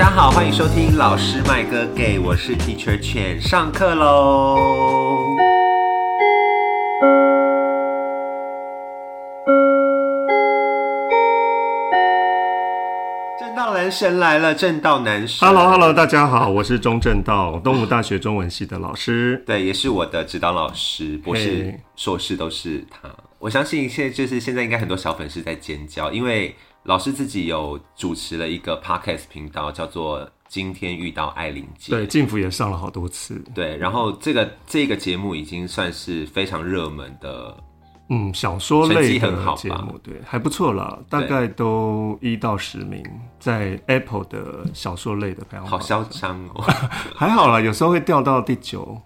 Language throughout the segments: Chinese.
家好，欢迎收听老师麦哥给，我是 Teacher 犬，上课喽。正道男神来了，正道男神 Hello Hello，大家好，我是中正道，东吴大学中文系的老师。对，也是我的指导老师，博士嘿、硕士都是他。我相信现在就是现在应该很多小粉丝在尖叫，因为老师自己有主持了一个 podcast 频道，叫做“今天遇到艾琳姐”。对，静福也上了好多次。对，然后这个这个节目已经算是非常热门的，嗯，小说类的很好吧节目，对，还不错啦，大概都一到十名，在 Apple 的小说类的排行榜。好嚣张哦！还好啦，有时候会掉到第九，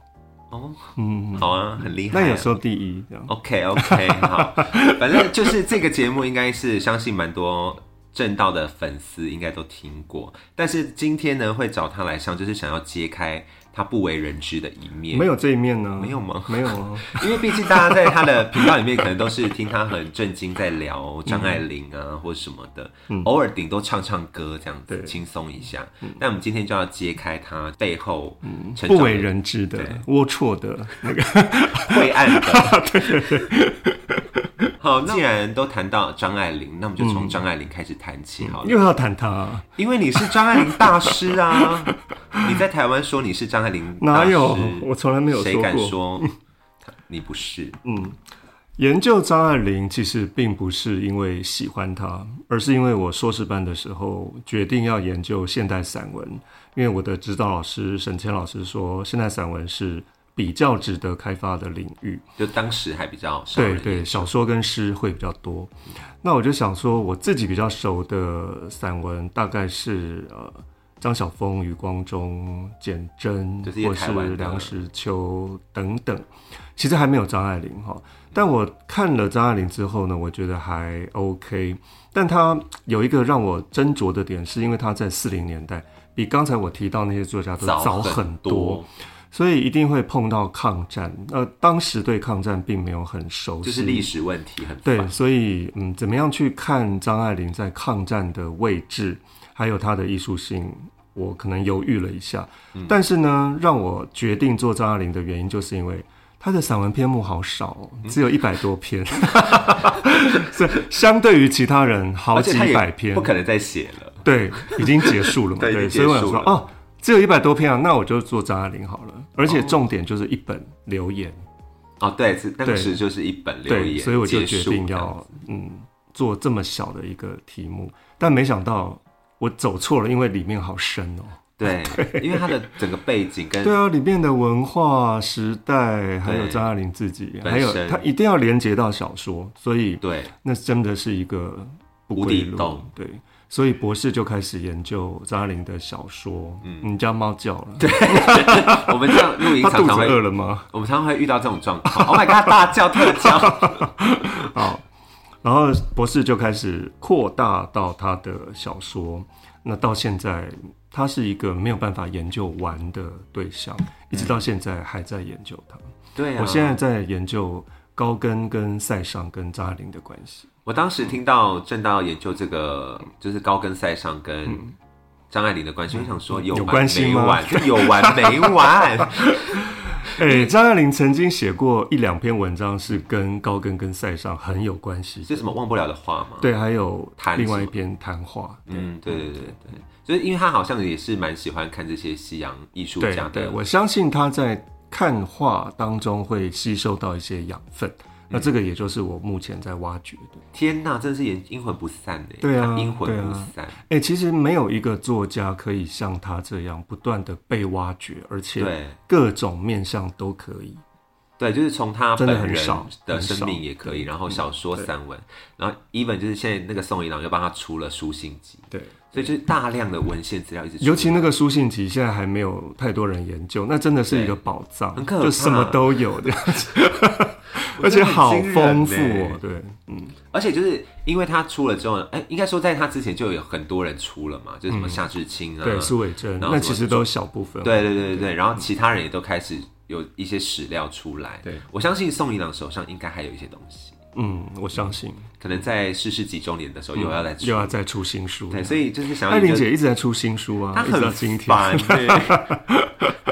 哦，嗯，好啊，很厉害啊、那有时候第一这样。OK OK 好，反正就是这个节目应该是相信蛮多正道的粉丝应该都听过，但是今天呢会找他来上，就是想要揭开他不为人知的一面。没有这一面呢？没有吗没有啊。因为毕竟大家在他的频道里面，可能都是听他很震惊在聊张爱玲啊，或者什么的，偶尔顶多唱唱歌这样子，轻松一下。但我们今天就要揭开他背后不为人知的、龌龊的那个，晦暗的。好，既然都谈到张爱玲，那我们就从张爱玲开始谈起好了。又要谈她，因为你是张爱玲大师啊，你在台湾说你是张爱玲大师，哪有？我从来没有谁敢。说 你不是？嗯研究张爱玲其实并不是因为喜欢她，而是因为我硕士班的时候决定要研究现代散文，因为我的指导老师沈谦老师说，现代散文是比较值得开发的领域。就当时还比较少对对，小说跟诗会比较多。那我就想说，我自己比较熟的散文大概是呃张晓峰、余光中、简真，或是梁实秋等等。其实还没有张爱玲哈，但我看了张爱玲之后呢，我觉得还 OK。但她有一个让我斟酌的点，是因为他在四零年代比刚才我提到那些作家都早很很多。所以一定会碰到抗战。呃，当时对抗战并没有很熟悉，就是历史问题很对，所以嗯，怎么样去看张爱玲在抗战的位置，还有她的艺术性，我可能犹豫了一下。嗯但是呢，让我决定做张爱玲的原因，就是因为她的散文篇目好少只有一百多篇，所以相对于其他人好几百篇不，可能再写了。对，已经结束了嘛，对所以我想说哦。只有一百多篇啊，那我就做张爱玲好了。而且重点就是一本留言，哦，对，是当对。时就是一本留，言，所以我就决定要嗯做这么小的一个题目，但没想到我走错了，因为里面好深哦。对，因为它的整个背景跟对啊，里面的文化时代，还有对。张爱玲自己，本还有身。它一定要连接到小说，所以对。那真的是一个不无底洞。对，所以博士就开始研究张爱玲的小说。嗯，你家猫叫了，对，我们这样录影 它肚子常常会，饿了吗？我们常常会遇到这种状况。Oh my god，大叫特叫，好，然后博士就开始扩大到他的小说，那到现在他是一个没有办法研究完的对象，一直到现在还在研究他。对啊，我现在在研究高跟跟塞尚跟张爱玲的关系。我当时听到正道研究这个，就是高跟赛上跟张爱玲的关系，我想说有关系吗没完，就有完没完。哎、张爱玲曾经写过一两篇文章，是跟高跟跟塞尚很有关系。是什么忘不了的话吗？，对，还有谈另外一篇谈话。嗯，对对对对，就是因为他好像也是蛮喜欢看这些西洋艺术家的，对，我相信他在看画当中会吸收到一些养分。那这个也就是我目前在挖掘的。天呐，真的是也阴魂不散的，对啊他阴魂不散，哎、其实没有一个作家可以像他这样不断的被挖掘，而且各种面向都可以。对，就是从他本人的生命也可以，然后小说、散文，然后 even 就是现在那个宋一郎又帮他出了书信集，对，所以就是大量的文献资料一直，尤其那个书信集现在还没有太多人研究，那真的是一个宝藏，很可就什么都有的样子，而且好丰富欸哦。对，嗯，而且就是因为他出了之后，哎、应该说在他之前就有很多人出了嘛，就是什么夏志清啊，对，苏伟珍，然后那其实都是小部分。对对对对对，然后其他人也都开始有一些史料出来。对，我相信宋一郎手上应该还有一些东西。嗯，我相信可能在逝世几周年的时候又要来出，又要再出新书。对，所以就是想艾琳姐一直在出新书啊，她很今天。烦，对，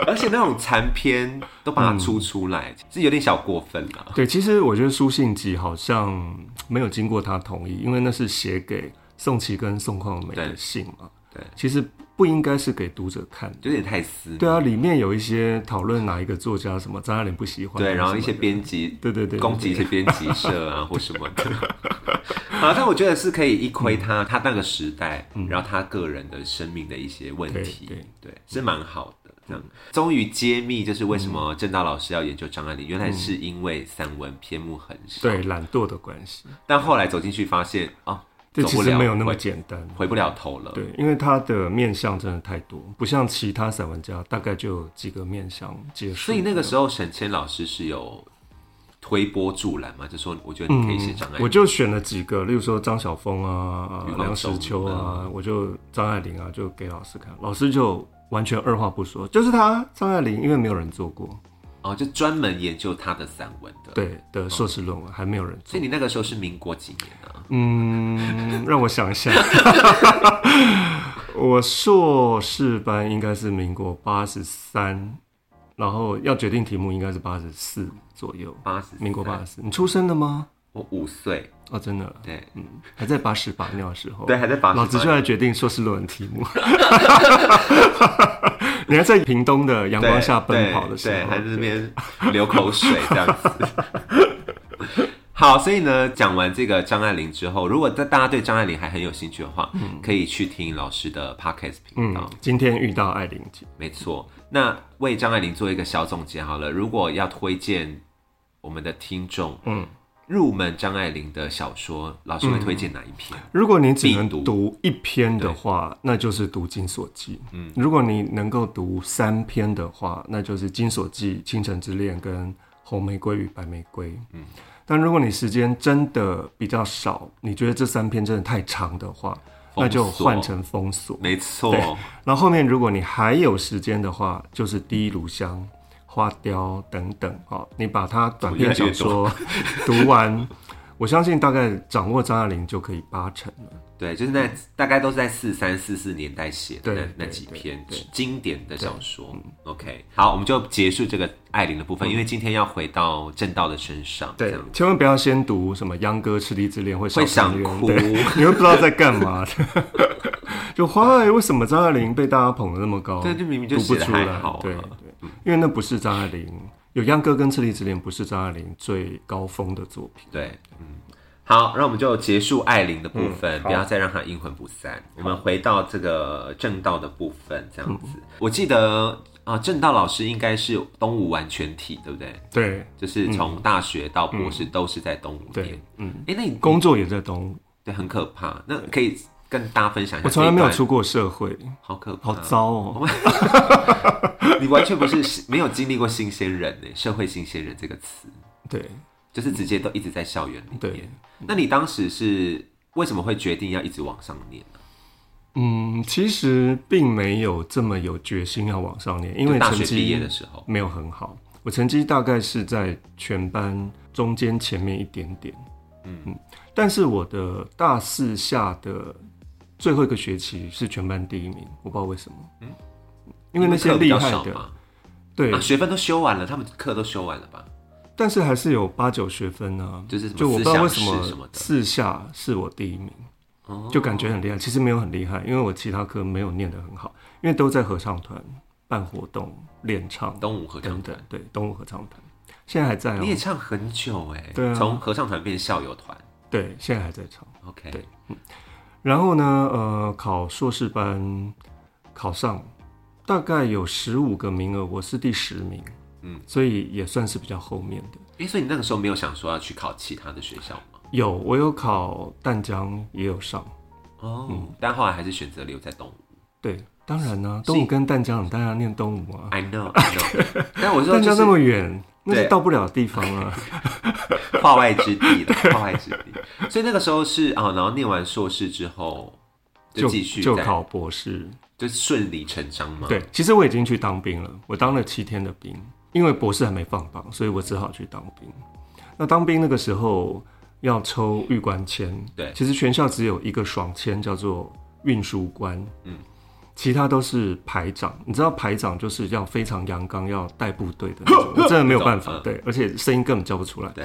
而且那种残篇都把它出出来，是有点小过分了。对，其实我觉得书信集好像没有经过他同意，因为那是写给宋琦跟宋匡美的信嘛。对，其实不应该是给读者看的。有点太私。对啊，里面有一些讨论哪一个作家什么张爱玲不喜欢，对，然后一些编辑对对对对攻击一些编辑社啊或什么的。好，但我觉得是可以一窥他他那个时代，然后他个人的生命的一些问题，对对，是蛮好的。这样，终于揭秘，就是为什么郑道老师要研究张爱玲，原来是因为散文篇目很少。对懒惰的关系，但后来走进去发现，哦，这其实没有那么回简单。回不了头了。对，因为他的面相真的太多，不像其他散文家，大概就有几个面相结束。所以那个时候沈谦老师是有推波助澜嘛，就说我觉得你可以写张爱。嗯我就选了几个，例如说张晓峰啊、梁实秋啊，我就张爱玲啊，就给老师看，老师就完全二话不说，就是他张爱玲，因为没有人做过，哦，就专门研究他的散文的。，对的硕士论文还没有人做所以。你那个时候是民国几年啊？嗯，让我想一下，我硕士班应该是民国八十三，然后要决定题目应该是八十四左右，八十，民国八十四。你出生的吗？我五岁，哦，真的，对嗯还在把屎把尿的时候。对，还在八十。老子就来决定硕士论文题目。你还在屏东的阳光下奔跑的时候，还在那边流口水这样子。好，所以呢，讲完这个张爱玲之后，如果大大家对张爱玲还很有兴趣的话，可以去听老师的 podcast 频道。嗯，今天遇到爱玲姐，没错，那为张爱玲做一个小总结好了。如果要推荐我们的听众，嗯，入门张爱玲的小说，老师会推荐哪一篇？如果你只能必读读一篇的话，那就是读《金锁记》。嗯，如果你能够读三篇的话，那就是《金锁记》《倾城之恋》跟《红玫瑰与白玫瑰》。嗯，但如果你时间真的比较少，你觉得这三篇真的太长的话，那就换成封锁。没错，然后后面如果你还有时间的话，就是第一炉香、花雕等等哦，你把它短篇小说 读完，我相信大概掌握张爱玲就可以八成了。对，就是那大概都是在四三四四年代写的那那几篇对经典的小说。OK，好，我们就结束这个爱玲的部分，因为今天要回到正道的身上，对，千万不要先读什么秧歌、赤地之恋会会想想哭。你会不知道在干嘛的。就花爱为什么张爱玲被大家捧得那么高？对就明明就读不写得出来还好啊对对，因为那不是张爱玲有秧歌跟赤地之恋，不是张爱玲最高峰的作品。对，嗯，好，那我们就结束爱玲的部分，嗯不要再让她阴魂不散。我们回到这个正道的部分，这样子。我记得啊，正道老师应该是东吴完全体，对不对？对就是从大学到博士都是在东吴对念。，嗯，哎、那你工作也在东吴，对很可怕，那可以跟大家分享一下。我从来没有，出过社会，好可怕，好糟哦。你完全不是没有经历过新鲜人呢，社会新鲜人这个词，对就是直接都一直在校园里对面。，那你当时是为什么会决定要一直往上念呢？嗯，其实并没有这么有决心要往上念，因为成就大学毕业绩的时候，没有很好，我成绩大概是在全班中间前面一点点。嗯嗯，但是我的大四下的最后一个学期是全班第一名，我不知道为什么。嗯，因为那些比厉害的，对啊，，学分都修完了，他们课都修完了吧？但是还是有八九学分呢。就是就我不知道为什么四下是我第一名，哦就感觉很厉害。其实没有很厉害，因为我其他科没有念得很好，因为都在合唱团办活动、练唱东武合唱团。，对，东武合唱团现在还在哦、你也唱很久哎，对啊从合唱团变校友团对，现在还在唱。，OK，对然后呢，呃，考硕士班考上，大概有十五个名额，我是第十名，嗯，所以也算是比较后面的。哎，所以你那个时候没有想说要去考其他的学校吗？有，我有考淡江，也有上。哦，但后来还是选择留在东吴。对，当然呢、东吴跟淡江，你当然要念东吴啊。I know, I know。但我说就 淡江那么是远，那是对到不了的地方啊。化外之地了，化外之地。所以那个时候是啊，然后念完硕士之后就就继续在就考博士。就顺理成章嘛。对，其实我已经去当兵了，我当了七天的兵，因为博士还没放榜，所以我只好去当兵。那当兵那个时候，要抽玉官签，对其实全校只有一个爽签叫做运输官，嗯，其他都是排长。你知道排长就是要非常阳刚，要带部队的那种，我真的没有办法，嗯对，而且声音根本叫不出来。对，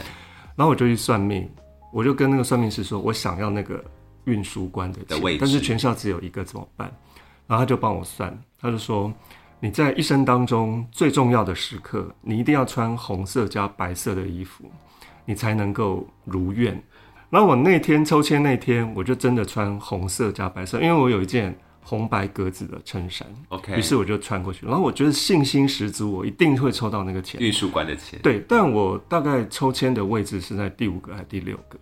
然后我就去算命，我就跟那个算命师说，我想要那个运输官的的位置，但是全校只有一个怎么办？然后他就帮我算，他就说你在一生当中最重要的时刻，你一定要穿红色加白色的衣服，你才能够如愿。然后我那天抽签那天，我就真的穿红色加白色，因为我有一件红白格子的衬衫，OK，于是我就穿过去。然后我觉得信心十足，我一定会抽到那个钱。运输官的钱，对，但我大概抽签的位置是在第五个还是第六个？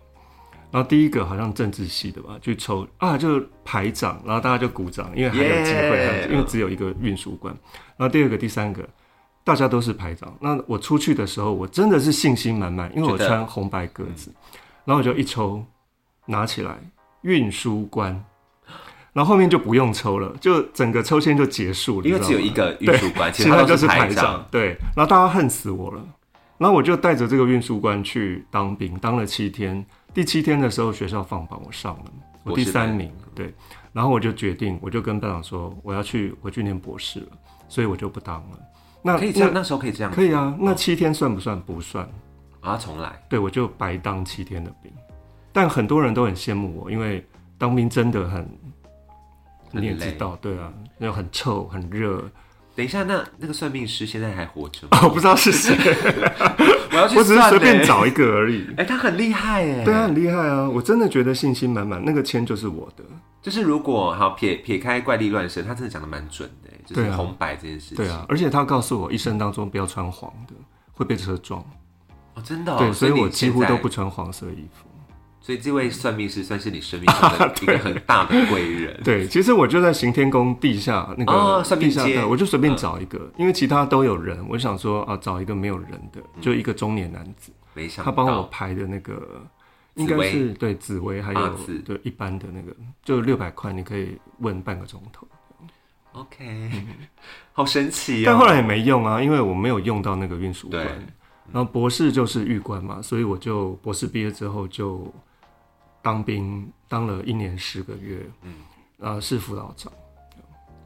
然后第一个好像政治系的吧，去抽啊，就是排长，然后大家就鼓掌，因为还有机会因为只有一个运输官。然后第二个、第三个，大家都是排长。那我出去的时候，我真的是信心满满，因为我穿红白格子，然后我就一抽拿起来，运输官，然后后面就不用抽了，就整个抽签就结束了，因为只有一个运输官，其其他就是排排长。，对，然后大家恨死我了，然后我就带着这个运输官去当兵，当了七天。第七天的时候，学校放榜，我上了，我第三名，对。然后我就决定，我就跟班长说，我要去我去念博士了，所以我就不当了。那可以这样，那那时候可以这样，可以啊，那七天算不算？不算。啊，重来。对，我就白当七天的兵。但很多人都很羡慕我，因为当兵真的，很你也知道，对啊，又很臭很热。等一下，那那个算命师现在还活着吗？我 不知道是谁，我要去我只是随便。找一个而已。哎、他很厉害哎。对啊，很厉害啊！我真的觉得信心满满，那个签就是我的。就是如果好撇撇开怪力乱神，他真的讲的蛮准的，就是红白这件事情。对啊，而且他告诉我，一生当中不要穿黄的，会被车撞。哦，真的、哦。对，所以我几乎都不。穿黄色衣服。所以这位算命师算是你生命中的 一个很大的贵人。对，其实我就在行天宫地下那哦个算命街地下道，我就随便找一个，因为其他都有人，我想说啊，找一个没有人的，就一个中年男子，没想到他帮我排的那个。应该是对紫薇，还有对一般的那个，就六百块，你可以问半个钟头。OK，好神奇哦。但后来也没用啊，因为我没有用到那个运输官。然后博士就是玉官嘛，所以我就博士毕业之后就当兵，当了一年十个月，嗯，啊是辅导长，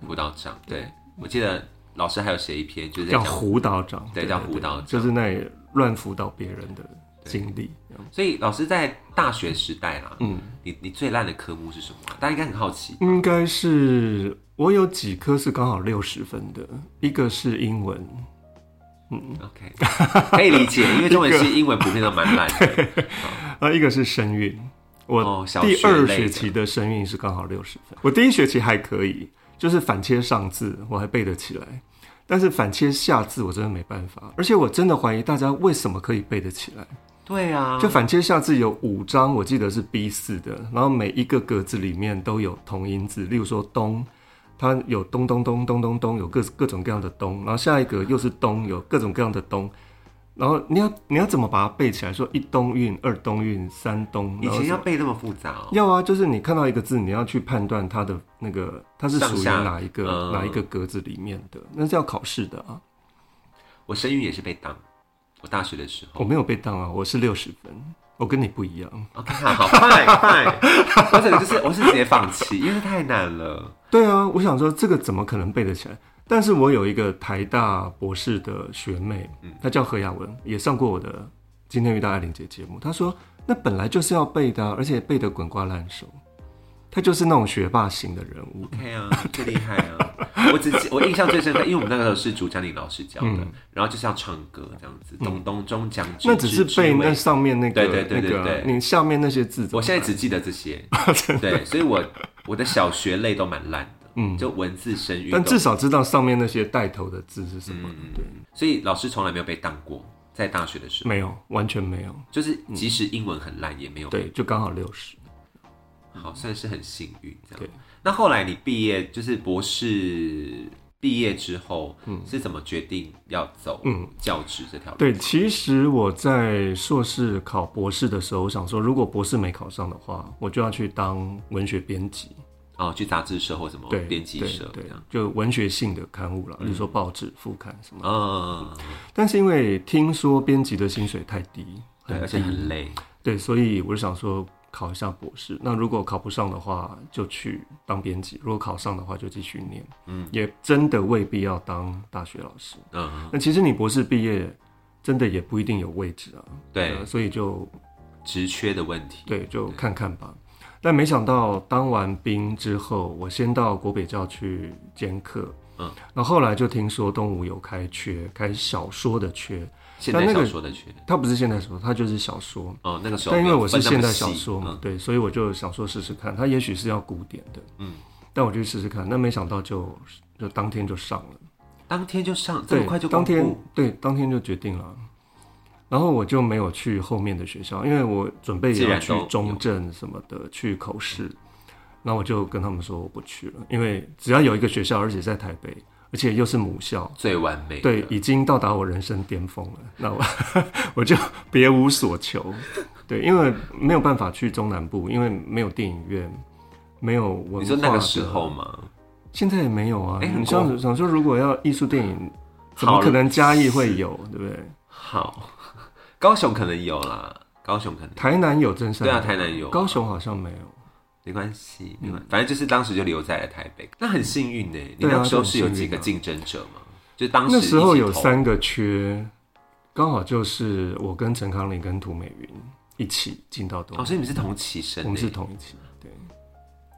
辅导长，对。我记得老师还有写一篇，就是叫讲，胡导长，对叫胡导长。就是那里乱辅导别人的经历。所以老师在大学时代啦，嗯，你你最烂的科目是什么啊、大家应该很好奇。应该是我有几科是刚好六十分的，一个是英文，嗯。OK，可以理解，因为中文系 英文普遍都蛮烂的。啊，一个是声韵。我第二学期的声韵是刚好六十分，我第一学期还可以，就是反切上字我还背得起来，但是反切下字我真的没办法，而且我真的怀疑大家为什么可以背得起来。对啊，就反切下字有五张，我记得是 B 四的，然后每一个格子里面都有同音字，例如说东，它有咚咚咚咚咚咚，有各各种各样的咚，然后下一个又是咚，有各种各样的东，然后你要你要怎么把它背起来？说一冬韵、二冬韵、三东，以前要背那么复杂哦。要啊，就是你看到一个字，你要去判断它的那个它是属于哪一个、嗯哪一个格子里面的，那是要考试的啊。我声韵也是被当，我大学的时候我。没有被当啊，我是六十分，我跟你不一样。OK，好好快快，我整个就是我是直接放弃，因为太难了。对啊，我想说这个怎么可能背得起来？但是我有一个台大博士的学妹，她叫何雅文，也上过我的《今天遇到艾琳姐》节目。她说那本来就是要背的啊、而且背得滚瓜烂熟。她就是那种学霸型的人物。OK 啊，最厉害啊！我只记我印象最深刻，因为我们那个时候是主讲李老师教的，然后就是要唱歌这样子，咚咚中将之嗯那只是背那上面那个对对对对对你下面那些字。我现在只记得这些，对，所以我我的小学类都蛮烂的，嗯，就文字声韵，但至少知道上面那些带头的字是什么。对，所以老师从来没有被当过，在大学的时候，没有，完全没有。就是即使英文很烂，也没有被对，就刚好六十。好，算是很幸运这样对。那后来你毕业，就是博士毕业之后，嗯是怎么决定要走嗯教职这条路？对，其实我在硕士考博士的时候，我想说，如果博士没考上的话，我就要去当文学编辑，哦，去杂志社或什么对，编辑社对社这样。，就文学性的刊物了，比如说报纸、副刊什么。嗯，但是因为听说编辑的薪水太低，对，而且很累。对，所以我就想说考一下博士。那如果考不上的话，就去当编辑；如果考上的话，就继续念。嗯，也真的未必要当大学老师。嗯，那其实你博士毕业，真的也不一定有位置啊。对，所以就职缺的问题。对，就看看吧。但没想到当完兵之后，我先到国北教去兼课。嗯，那后来就听说东吴有开缺，开小说的缺。现代小说的缺，它不是现代小说，它就是小说。哦，那个时候。但因为我是现代小说嘛，对，所以我就想说试试看。他也许是要古典的，嗯，但我就试试看。那没想到就就当天就上了，当天就上，这么快就当天对，当天就决定了。然后我就没有去后面的学校，因为我准备要去中正什么的去口试。那我就跟他们说我不去了，因为只要有一个学校，而且在台北。而且又是母校，最完美。对，已经到达我人生巅峰了。那我 我就别无所求。对，因为没有办法去中南部，因为没有电影院，没有文化。你说那个时候吗？现在也没有啊。你像想说，如果要艺术电影，怎么可能嘉义会有？对不对？好，高雄可能有啦，高雄可能。台南有真山。对啊，台南有。高雄好像没有。没关系，反正就是当时就留在了台北，那很幸运呢。你那时候是有几个竞争者吗？就当时那时候有三个缺，刚好就是我跟陈康林跟涂美云一起进到东。哦，所以你们是同期生？我们是同一期，对，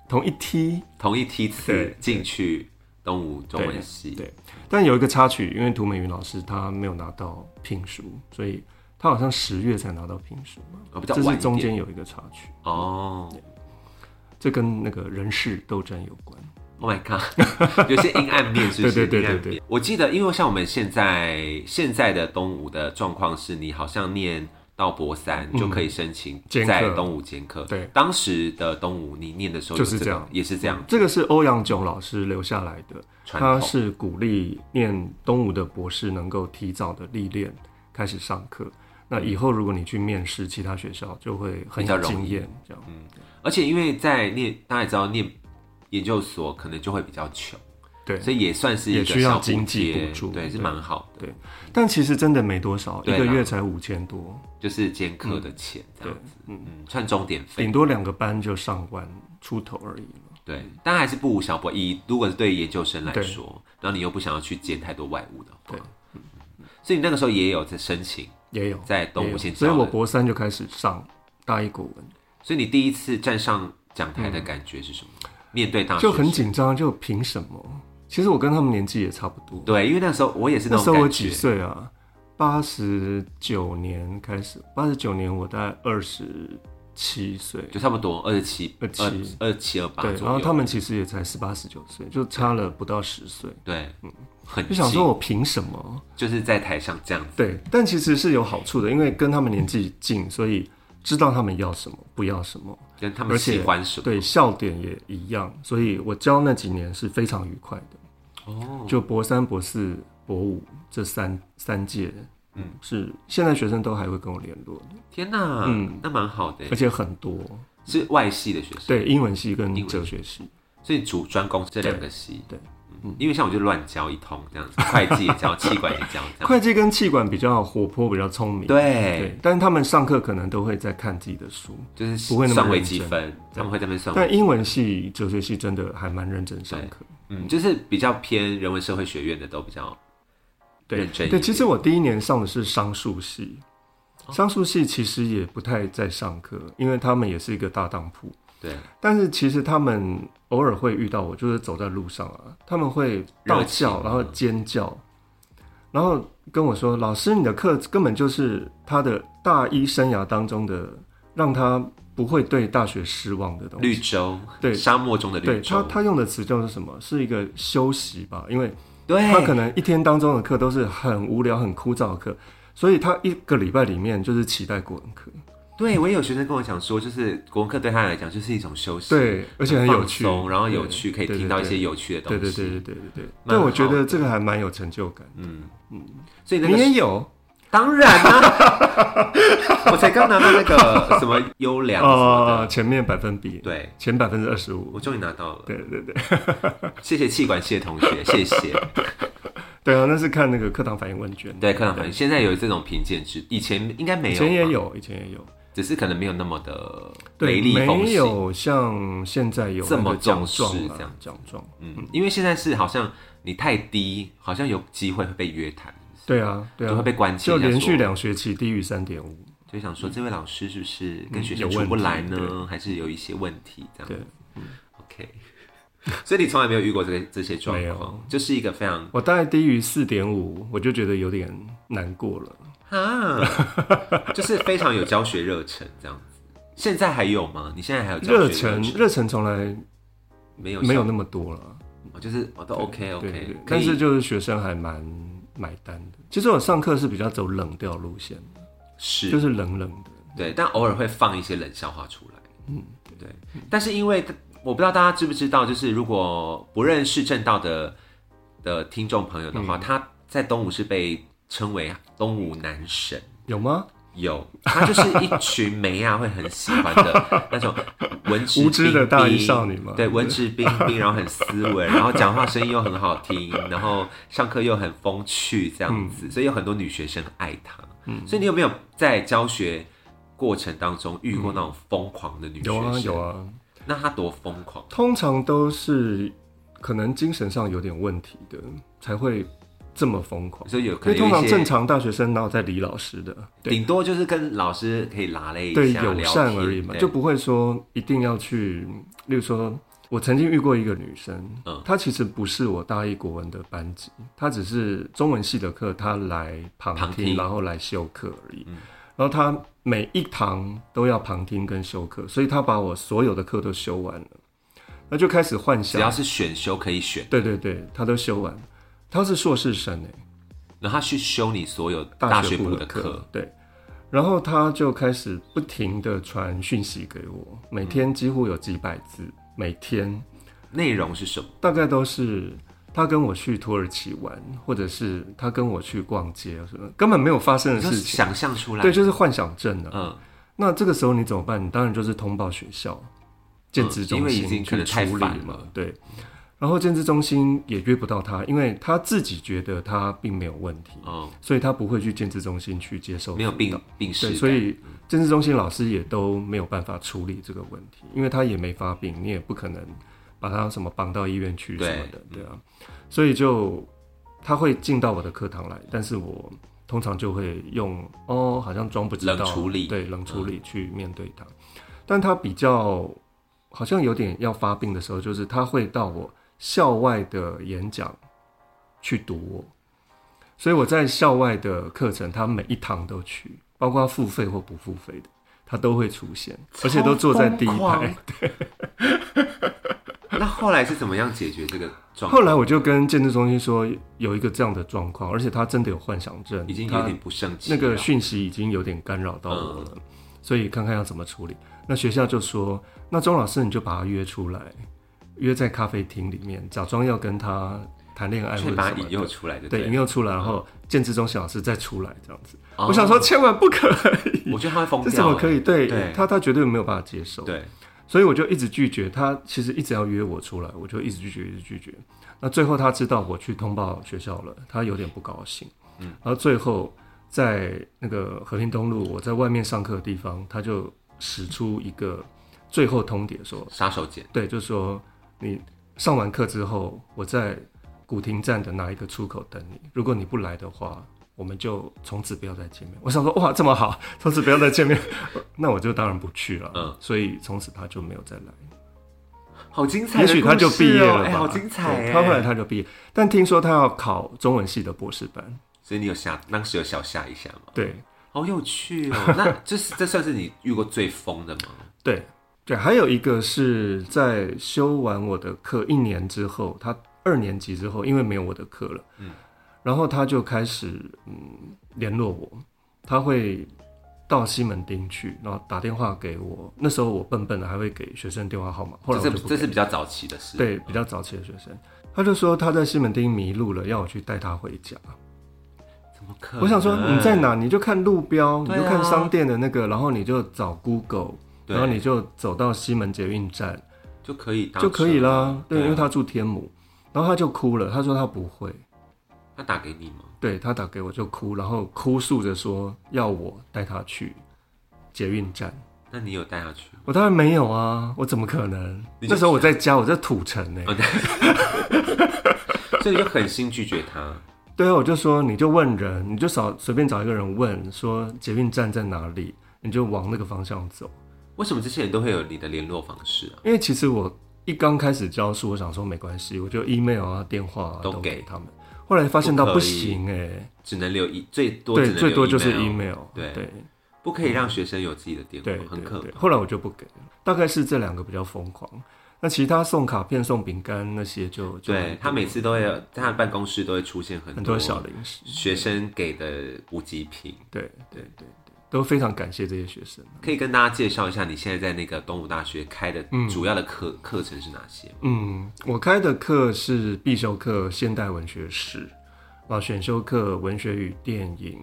同一梯，同一梯次进去东吴中文系。对，但有一个插曲，因为涂美云老师她没有拿到聘书，所以她好像十月才拿到评书嘛。这是中间有一个插曲哦。这跟那个人事斗争有关。Oh my god，有些阴暗面是不是？对对对对对。我记得，因为像我们现在现在的东吴的状况是，你好像念到博三就可以申请在东吴兼课。对，当时的东吴你念的时候就是这样，也是这样。这个是欧阳炯老师留下来的，他是鼓励念东吴的博士能够提早的历练开始上课。那以后如果你去面试其他学校，就会很有经验这样。嗯。而且因为在念，大家也知道念研究所可能就会比较穷，对，所以也算是一个需要经济补助，对，是蛮好的。对，但其实真的没多少，一个月才五千多，就是兼课的钱这样子，嗯嗯，算钟点费，顶多两个班就上万出头而已对，但还是不无小补。以如果是对研究生来说，然后你又不想要去兼太多外务的话，对，所以你那个时候也有在申请，也有在东吴先，所以我博三就开始上大一古文。所以你第一次站上讲台的感觉是什么？面对大就很紧张，就凭什么？其实我跟他们年纪也差不多。对，因为那时候我也是那时候我几岁啊？八十九年开始，八十九年我大概二十七岁，就差不多二十七、二七、二七二八。对，然后他们其实也才十八十九岁，就差了不到十岁。对，嗯，很就想说我凭什么？就是在台上这样子。对，但其实是有好处的，因为跟他们年纪近，所以。知道他们要什么，不要什么，跟他们喜欢什么，对笑点也一样，所以我教那几年是非常愉快的。哦，就博三、博四、博五这三三届，嗯，是现在学生都还会跟我联络的。天哪，嗯，那蛮好的，而且很多是外系的学生，对，英文系跟哲学系，所以主专攻这两个系，对。因为像我就乱教一通这样子，会计也教，气管也教。会计跟气管比较活泼，比较聪明。对，但是他们上课可能都会在看自己的书，就是不会那么微积分，他们会在那边算。但英文系、哲学系真的还蛮认真上课。嗯，就是比较偏人文社会学院的都比较认真。对，其实我第一年上的是商数系，商数系其实也不太在上课，因为他们也是一个大当铺。对，但是其实他们偶尔会遇到我，就是走在路上啊，他们会大叫，然后尖叫，然后跟我说：“老师，你的课根本就是他的大一生涯当中的，让他不会对大学失望的东西。”绿洲，对，沙漠中的绿洲。对他他用的词叫做什么？是一个休息吧？因为对他可能一天当中的课都是很无聊、很枯燥的课，所以他一个礼拜里面就是期待国文课。对，我也有学生跟我讲说，就是国文课对他来讲就是一种休息，对，而且很有趣，然后有趣，可以听到一些有趣的东西。对对对对对对对。但我觉得这个还蛮有成就感。嗯嗯，所以你也有？当然啊，我才刚拿到那个什么优良哦，前面百分比，对，前百分之二十五，我终于拿到了。对对对，谢谢气管系的同学，谢谢。对啊，那是看那个课堂反应问卷。对，课堂反应现在有这种评鉴制，以前应该没有。以前也有，以前也有。只是可能没有那么的对，雷厉风没。有像现在有这么重视这样奖状。嗯，因为现在是好像你太低，好像有机会会被约谈，对啊，对啊，就会被关切就。连续两学期低于三点五。就想说这位老师是不是跟学生出不来呢？对还是有一些问题这样？对，，OK。所以你从来没有遇过这个这些状况，就是一个非常我大概低于四点五，我就觉得有点难过了。啊，就是非常有教学热忱这样子。现在还有吗？你现在还有教学热忱忱热忱从来没有没有那么多了。哦就是我都 OK 对 OK，但是就是学生还蛮买单的。其实我上课是比较走冷调路线，是就是冷冷的。对，但偶尔会放一些冷笑话出来。嗯，对。但是因为我不知道大家知不知道，就是如果不认识正道的的听众朋友的嗯话，他在东吴是被称为东吴男神。有吗？有，他就是一群梅亚会很喜欢的那种文质 无知的彬大一彬少女嘛对，文质彬彬，然后很斯文，然后讲话声音又很好听，然后上课又很风趣，这样嗯子，所以有很多女学生爱他。所以你有没有在教学过程当中遇过那种疯狂的女学生？有啊有。啊，那她多疯狂？通常都是可能精神上有点问题的才会这么疯狂。所以有因为通常正常大学生哪有在理老师的？对顶多就是跟老师可以拉了一对，下，友善而已嘛，就不会说一定要去。例如说，我曾经遇过一个女生，嗯她其实不是我大一国文的班级，她只是中文系的课，她来旁听，旁听然后来修课而已。嗯然后她每一堂都要旁听跟修课，所以她把我所有的课都修完了，那就开始幻想只要。是选修可以选，对对对，她都修完。她是硕士生哎，然后他去修你所有大大学部的的课，对。然后他就开始不停的传讯息给我，每天几乎有几百字，每天内容是什么？大概都是他跟我去土耳其玩，或者是他跟我去逛街什么，根本没有发生的事情。想象出来。对，就是幻想症啊。嗯，那这个时候你怎么办？你当然就是通报学校、建职中因为已心去处理嘛。对。然后建制中心也约不到他，因为他自己觉得他并没有问题，哦，所以他不会去建制中心去接受没有病病史对，所以政治中心老师也都没有办法处理这个问题，因为他也没发病，你也不可能把他什么绑到医院去什么的，对啊，所以就他会进到我的课堂来，但是我通常就会用哦，好像装不知道冷处理对冷处理去面对他，但他比较好像有点要发病的时候，就是他会到我校外的演讲去读我。所以我在校外的课程，他每一堂都去，包括付费或不付费的，他都会出现，而且都坐在第一排。那后来是怎么样解决这个状况？后来我就跟建设中心说，有一个这样的状况，而且他真的有幻想症，已经有点不胜，那个讯息已经有点干扰到我了，所以看看要怎么处理。那学校就说，那钟老师你就把他约出来，约在咖啡厅里面，假装要跟他谈恋爱把它者什么的。引诱出来的，对，引诱出来，然后建制中心老师再出来这样子。哦我想说，千万不可以，我觉得他会疯这掉，怎么可以？对对他，他绝对没有办法接受。对，所以我就一直拒绝他，其实一直要约我出来，我就一直拒绝，一直拒绝。那最后他知道我去通报学校了，他有点不高兴。嗯，然后最后在那个和平东路，我在外面上课的地方，他就使出一个最后通牒说，杀手锏，对，就是说你上完课之后，我在古亭站的哪一个出口等你，如果你不来的话。我们就从此不要再见面。我想说，哇，这么好，从此不要再见面，那我就当然不去了。嗯所以从此他就没有再来。好精彩也许他就毕业了吧，哎，好精彩他后来他就毕业，但听说他要考中文系的博士班。所以你有吓，当时有小吓一下吗？对好有趣哦！那这是这算是你遇过最疯的吗？对对，还有一个是在修完我的课一年之后，他二年级之后，因为没有我的课了，嗯，然后他就开始嗯联络我，他会到西门町去，然后打电话给我。那时候我笨笨的，还会给学生电话号码，后来这是这是比较早期的事，，对比较早期的学生，他就说他在西门町迷路了，要我去带他回家。怎么？我想说你在哪，你就看路标，你就看商店的那个，然后你就找 Google，对然后你就走到西门捷运站就可以搭就可以啦。对，啊因为他住天母，然后他就哭了，他说他不会，他打给你吗？对他打给我就哭，然后哭诉着说要我带他去捷运站。那你有带他去？我当然没有啊，我怎么可能？那时候我在家，我在土城呢、哦 所以你就狠心拒绝他。对啊，我就说你就问人，你就找随便找一个人问说捷运站在哪里，你就往那个方向走。为什么这些人都会有你的联络方式啊？因为其实我一刚开始教书，我想说没关系，我就 email 啊、电话啊都都给给他们。后来发现到不行哎、只能留一最多只对，最多就是 email 对对不可以让学生有自己的电对话，很。可怕。后来我就不给了，大概是这两个比较疯狂。那其他送卡片、送饼干那些就就对他每次都会有在他的办公室都会出现很很多小零食，学生给的补给品。对对对对，都非常感谢这些学生。可以跟大家介绍一下你现在在那个东吴大学开的主要的课课程是哪些？嗯，我开的课是必修课现代文学史，然后选修课文学与电影，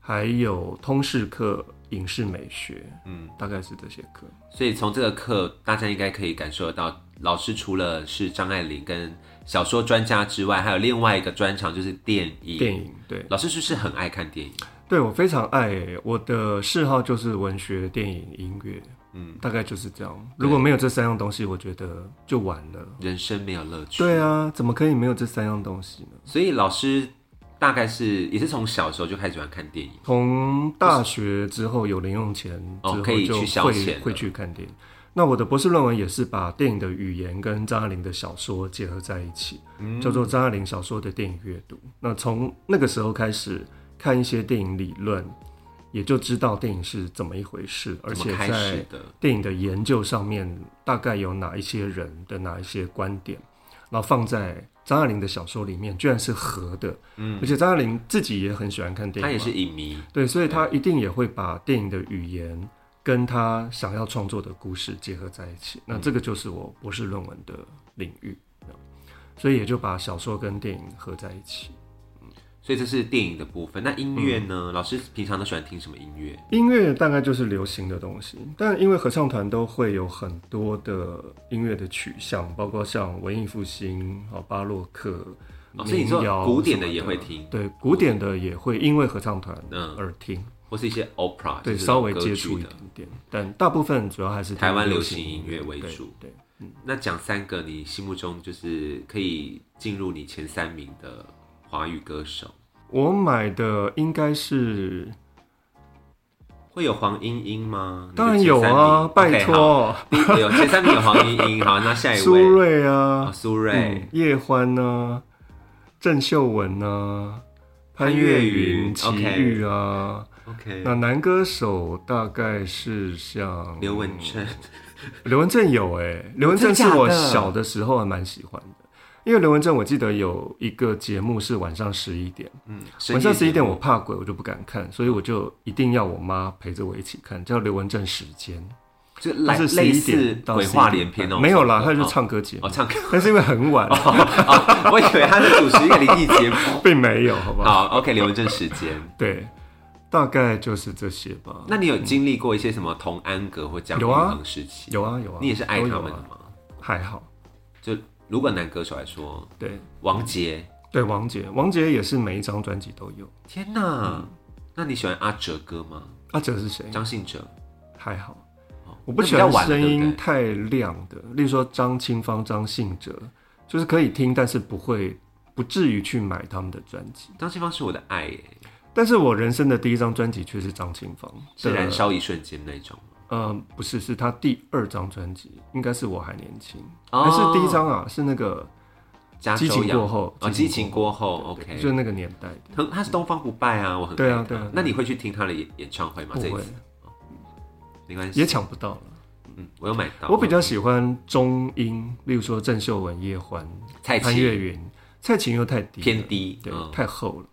还有通识课影视美学，嗯，大概是这些课。所以从这个课，大家应该可以感受得到，老师除了是张爱玲跟小说专家之外，还有另外一个专长就是电影。电影对老师是不是很爱看电影？对，我非常爱耶，我的嗜好就是文学、电影、音乐，嗯，大概就是这样。如果没有这三样东西，我觉得就完了。人生没有乐趣。对啊，怎么可以没有这三样东西呢？所以老师大概是也是从小时候就开始喜欢看电影。从大学之后有零用钱之后，哦可以就去消会遣会去看电影。那我的博士论文也是把电影的语言跟张爱玲的小说结合在一起，嗯叫做张爱玲小说的电影阅读。那从那个时候开始看一些电影理论，也就知道电影是怎么一回事，而且在的？电影的研究上面，大概有哪一些人的哪一些观点，然后放在张爱玲的小说里面，居然是合的。嗯，而且张爱玲自己也很喜欢看电影嘛，他也是影迷。对，所以她一定也会把电影的语言跟他想要创作的故事结合在一起。那这个就是我博士论文的领域，所以也就把小说跟电影合在一起。所以这是电影的部分。那音乐嗯呢？老师平常都喜欢听什么音乐？音乐大概就是流行的东西，但因为合唱团都会有很多的音乐的取向，包括像文艺复兴、啊巴洛克、哦所以你说民谣古典的也会听对，古典的也会因为合唱团嗯而听，或是一些 opera，对，稍微接触一的点点，但大部分主要还是台湾流流行音乐为主对。那讲三个你心目中就是可以进入你前三名的华语歌手，我买的应该是，会有黄莺莺吗？当然有啊，拜托，有前三名有黄莺莺，好，那下一苏位芮哦啊，苏芮。嗯，叶欢呢，郑秀文呢，潘潘越越云云、齐豫啊。，OK，那男歌手大概是像刘文正，刘文正有哎、刘文正是我小的时候还蛮喜欢的，因为刘文正我记得有一个节目是晚上十一点。嗯，晚上十一点我我怕鬼，我就不敢看，所以我就一定要我妈陪着我一起看，叫刘文正时间，就类类似一点到鬼11点话连篇哦，没有啦，他是哦唱歌节目哦，唱歌，但是因为很晚，哦，我以为他是主持一个灵异节目。并没有，好不好？好，OK，刘文正时间。对，大概就是这些吧。那你有经历过一些什么同安格或蒋玉有啊恒时期？有啊有啊，你也是爱他们的吗？还好，就如果男歌手来说，对王杰，对，王杰，王杰也是每一张专辑都有。天哪！那你喜欢阿哲哥吗？阿哲是谁？张信哲，还好，哦我不喜欢声音太亮的，例如说张清芳、张信哲，就是可以听，但是不会不至于去买他们的专辑。张清芳是我的爱耶，但是我人生的第一张专辑却是张清芳是燃烧一瞬间那种。呃，不是，是他第二张专辑，应该是我还年轻，哦还是第一张啊？是那个激情过后哦，激情过后，OK，就是那个年代的。很他是东方不败啊，我很对啊对啊那你会去听他的演演唱会吗？不会这一次，没关系，也抢不到了。嗯，我有买到。我比较喜欢中音，例如说郑秀文、叶欢、蔡琴潘越云，蔡琴又太低，偏低，对，嗯太厚了。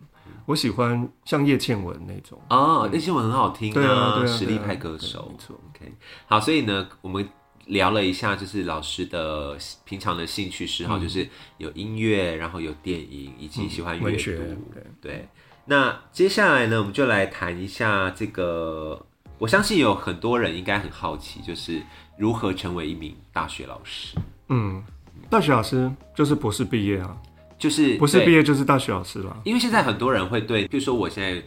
我喜欢像叶倩文那种，哦，叶倩文很好听对啊，实力派歌手没。错。OK，好，所以呢，我们聊了一下，就是老师的平常的兴趣嗜好，就是有音乐，然后有电影，以及喜欢阅读。对对，那接下来呢，我们就来谈一下这个。我相信有很多人应该很好奇，就是如何成为一名大学老师。嗯，大学老师就是博士毕业啊，就是博士毕业就是大学老师了。因为现在很多人会对，比如说我现在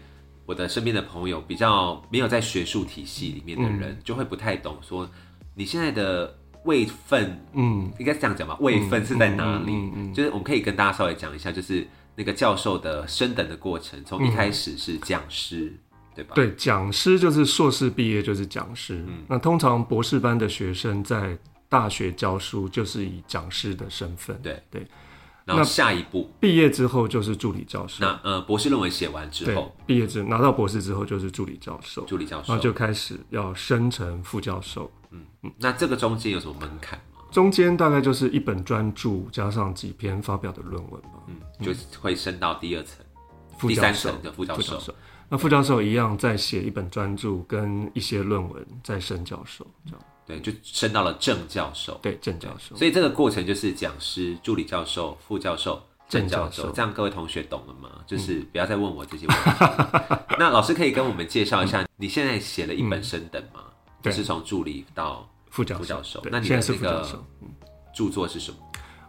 我的身边的朋友比较没有在学术体系里面的嗯人，就会不太懂说你现在的位分，嗯，应该是这样讲吧？位分是在哪里？嗯嗯嗯就是我们可以跟大家稍微讲一下，就是那个教授的升等的过程，从一开始是讲师，对吧？对，讲师就是硕士毕业就是讲师。嗯那通常博士班的学生在大学教书就是以讲师的身份，对对。然后下一步，毕业之后就是助理教授。那呃博士论文写完之后，，毕业之拿到博士之后就是助理教授，助理教授然后，就开始要升成副教授。嗯嗯那这个中间有什么门槛吗？中间大概就是一本专著加上几篇发表的论文吧。嗯，就会升到第二层、第副教授三层的副教授。副教授，那副教授一样再写一本专著跟一些论文，再升教授，这样对，就升到了正教授。对正教授。所以这个过程就是讲师、助理教授、副教授、正教授，这样各位同学懂了吗？就是不要再问我这些问题。那老师可以跟我们介绍一下，你现在写了一本升等吗？就对是从助理到副教授对那你的现在是那个副教授。著作是什么？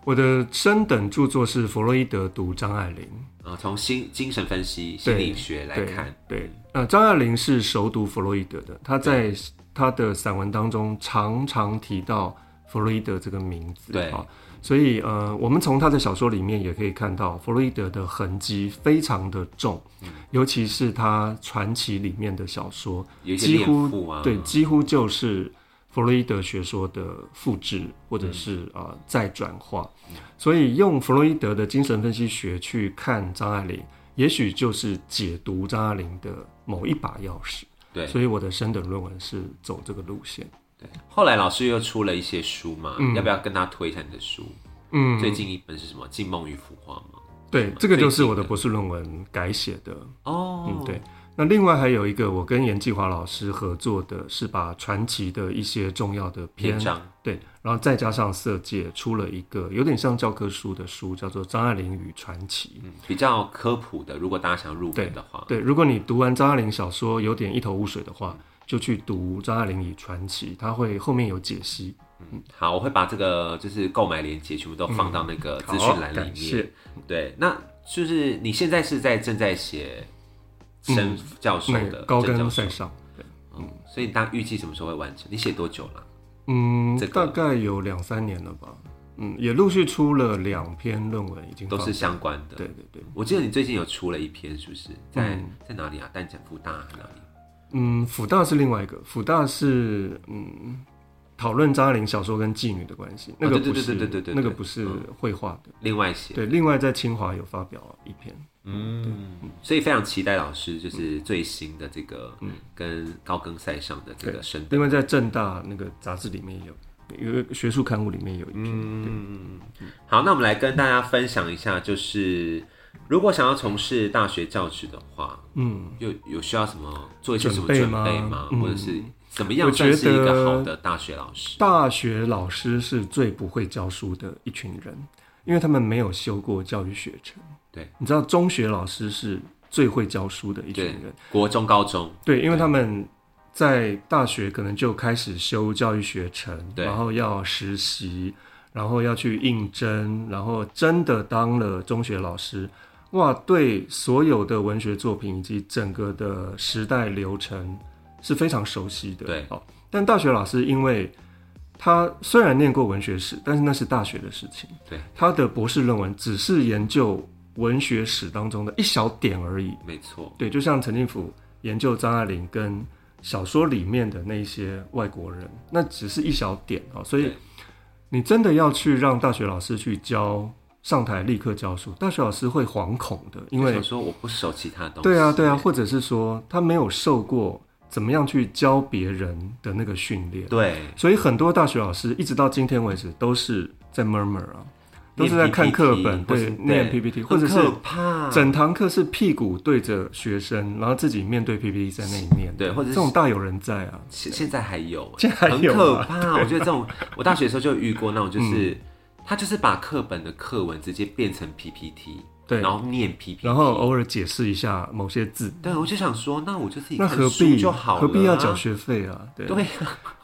我的升等著作是弗洛伊德读张爱玲，啊，从心精神分析、心理学来看，对，呃，张爱玲是熟读弗洛伊德的，她在她的散文当中常常提到弗洛伊德这个名字，对。啊，所以呃，我们从他的小说里面也可以看到弗洛伊德的痕迹非常的重，嗯。尤其是他传奇里面的小说，几乎啊，对，几乎就是弗洛伊德学说的复制或嗯者是啊、呃再转化，所以用弗洛伊德的精神分析学去看张爱玲，也许就是解读张爱玲的某一把钥匙。对所以我的升等论文是走这个路线。对。后来老师又出了一些书嘛，要不要跟他推一下你的书？嗯，最近一本是什么？《静梦与腐化》吗？对，这个就是我的博士论文改写的。哦，嗯，对。那另外还有一个，我跟严继华老师合作的是把传奇的一些重要的篇篇章，对，然后再加上色戒，出了一个有点像教科书的书，叫做《张爱玲与传奇》。嗯，比较科普的。如果大家想入门的话，对，如果你读完张爱玲小说有点一头雾水的话，就去读《张爱玲与传奇》，它会后面有解析。嗯好，我会把这个就是购买链接全部都放到那个资讯栏里面。嗯好感谢对，那就是你现在是在正在写升教授的那个高跟赛上，对，嗯，所以大预计什么时候会完成？你写多久了？嗯，这个大概有两三年了吧。嗯，也陆续出了两篇论文，已经都是相关的。对对对。我记得你最近有出了一篇，是不是？在、嗯在哪里啊？淡江复大哪里？嗯，辅大是另外一个，辅大是嗯讨论张爱玲小说跟妓女的关系，那个对对对不是、对对对对那个不是绘画的。另外写。对，另外在清华有发表一篇。嗯，所以非常期待老师就是最新的这个嗯跟高更赛上的这个升等。另外在正大那个杂志里面有，有一个学术刊物里面有一篇。嗯，好，那我们来跟大家分享一下，就是如果想要从事大学教职的话，嗯，有有需要什么做一些什么准备吗或者是怎么样算是一个好的大学老师？大学老师是最不会教书的一群人，因为他们没有修过教育学程。对，你知道中学老师是最会教书的一群人。国中、高中，对，因为他们在大学可能就开始修教育学程，然后要实习，然后要去应征，然后真的当了中学老师，哇，对所有的文学作品以及整个的时代流程是非常熟悉的。对。哦，但大学老师因为他虽然念过文学史，但是那是大学的事情。对，他的博士论文只是研究文学史当中的一小点而已。没错，对，就像陈进甫研究张爱玲跟小说里面的那些外国人，那只是一小点啊、所以你真的要去让大学老师去教上台立刻教书，大学老师会惶恐的，因为就想说我不熟其他东西。对啊对啊，或者是说他没有受过怎么样去教别人的那个训练，对，所以很多大学老师一直到今天为止都是在 murmur 啊，都是在看课本，对，念 PPT，或者是。整堂课是屁股对着学生，然后自己面对 PPT 在那里念。对或者这种大有人在啊。现现在还有，现在还有很可啊怕。我觉得这种，我大学的时候就遇过那种，就是、他就是把课本的课文直接变成 PPT，对然后念 PPT，然后偶尔解释一下某些字，对，我就想说，那我就自己那何必就好了啊、何必要缴学费啊？对，对，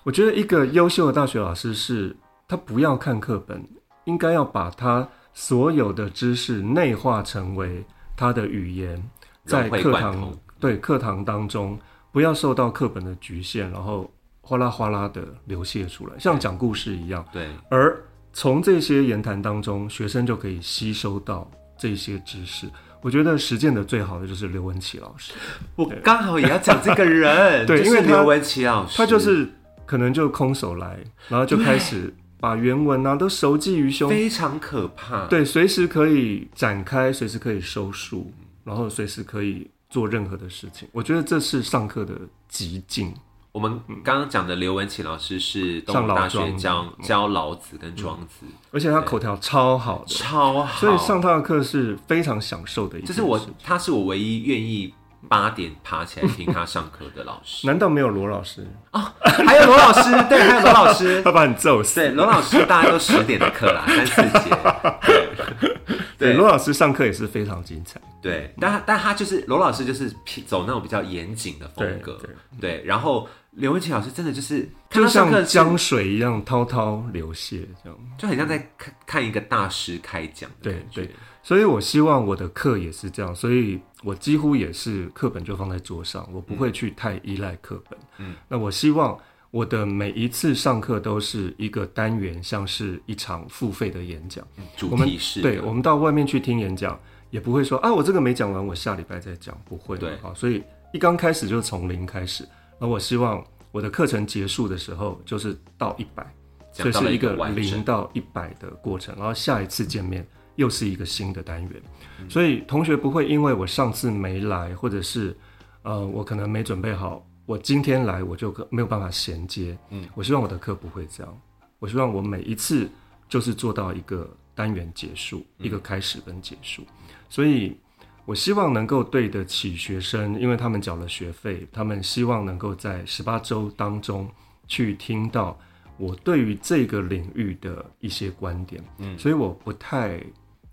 我觉得一个优秀的大学老师是，他不要看课本，应该要把他所有的知识内化成为他的语言，在课堂对课堂当中不要受到课本的局限，然后哗啦哗啦的流泻出来，像讲故事一样。对，而从这些言谈当中，学生就可以吸收到这些知识。我觉得实践的最好的就是刘文琪老师，我刚好也要讲这个人，对因为刘文琪老师，他就是可能就空手来，然后就开始把原文啊都熟记于胸，非常可怕。对，随时可以展开，随时可以收束，然后随时可以做任何的事情。我觉得这是上课的极境。我们刚刚讲的刘文琪老师是东上大学庄教教老子跟庄子，而且他口条超好的，超好。所以上他的课是非常享受的。这是我，他是我唯一愿意八点爬起来听他上课的老师。难道没有罗老师？还有罗老师，对，还有罗老师，他把你揍死。对，罗老师大家都十点的课啦，三四节。对，对罗老师上课也是非常精彩。对，但他但他就是罗老师，就是走那种比较严谨的风格。对对，然后刘文琪老师真的就是就像江水一样滔滔流泻这样。就很像在看看一个大师开讲的对感觉。对，所以我希望我的课也是这样，所以我几乎也是课本就放在桌上，我不会去太依赖课本。嗯，那我希望我的每一次上课都是一个单元，像是一场付费的演讲。嗯主我们题是对，我们到外面去听演讲，也不会说啊，我这个没讲完，我下礼拜再讲，不会。对啊，所以一刚开始就从零开始，而我希望我的课程结束的时候就是到一百，所以讲到了一是一个零到一百的过程，然后下一次见面又是一个新的单元，嗯所以同学不会因为我上次没来，或者是呃我可能没准备好，我今天来我就没有办法衔接。嗯，我希望我的课不会这样，我希望我每一次就是做到一个单元结束，一个开始跟结束，所以。我希望能够对得起学生，因为他们缴了学费，他们希望能够在十八周当中去听到我对于这个领域的一些观点。嗯，所以我不太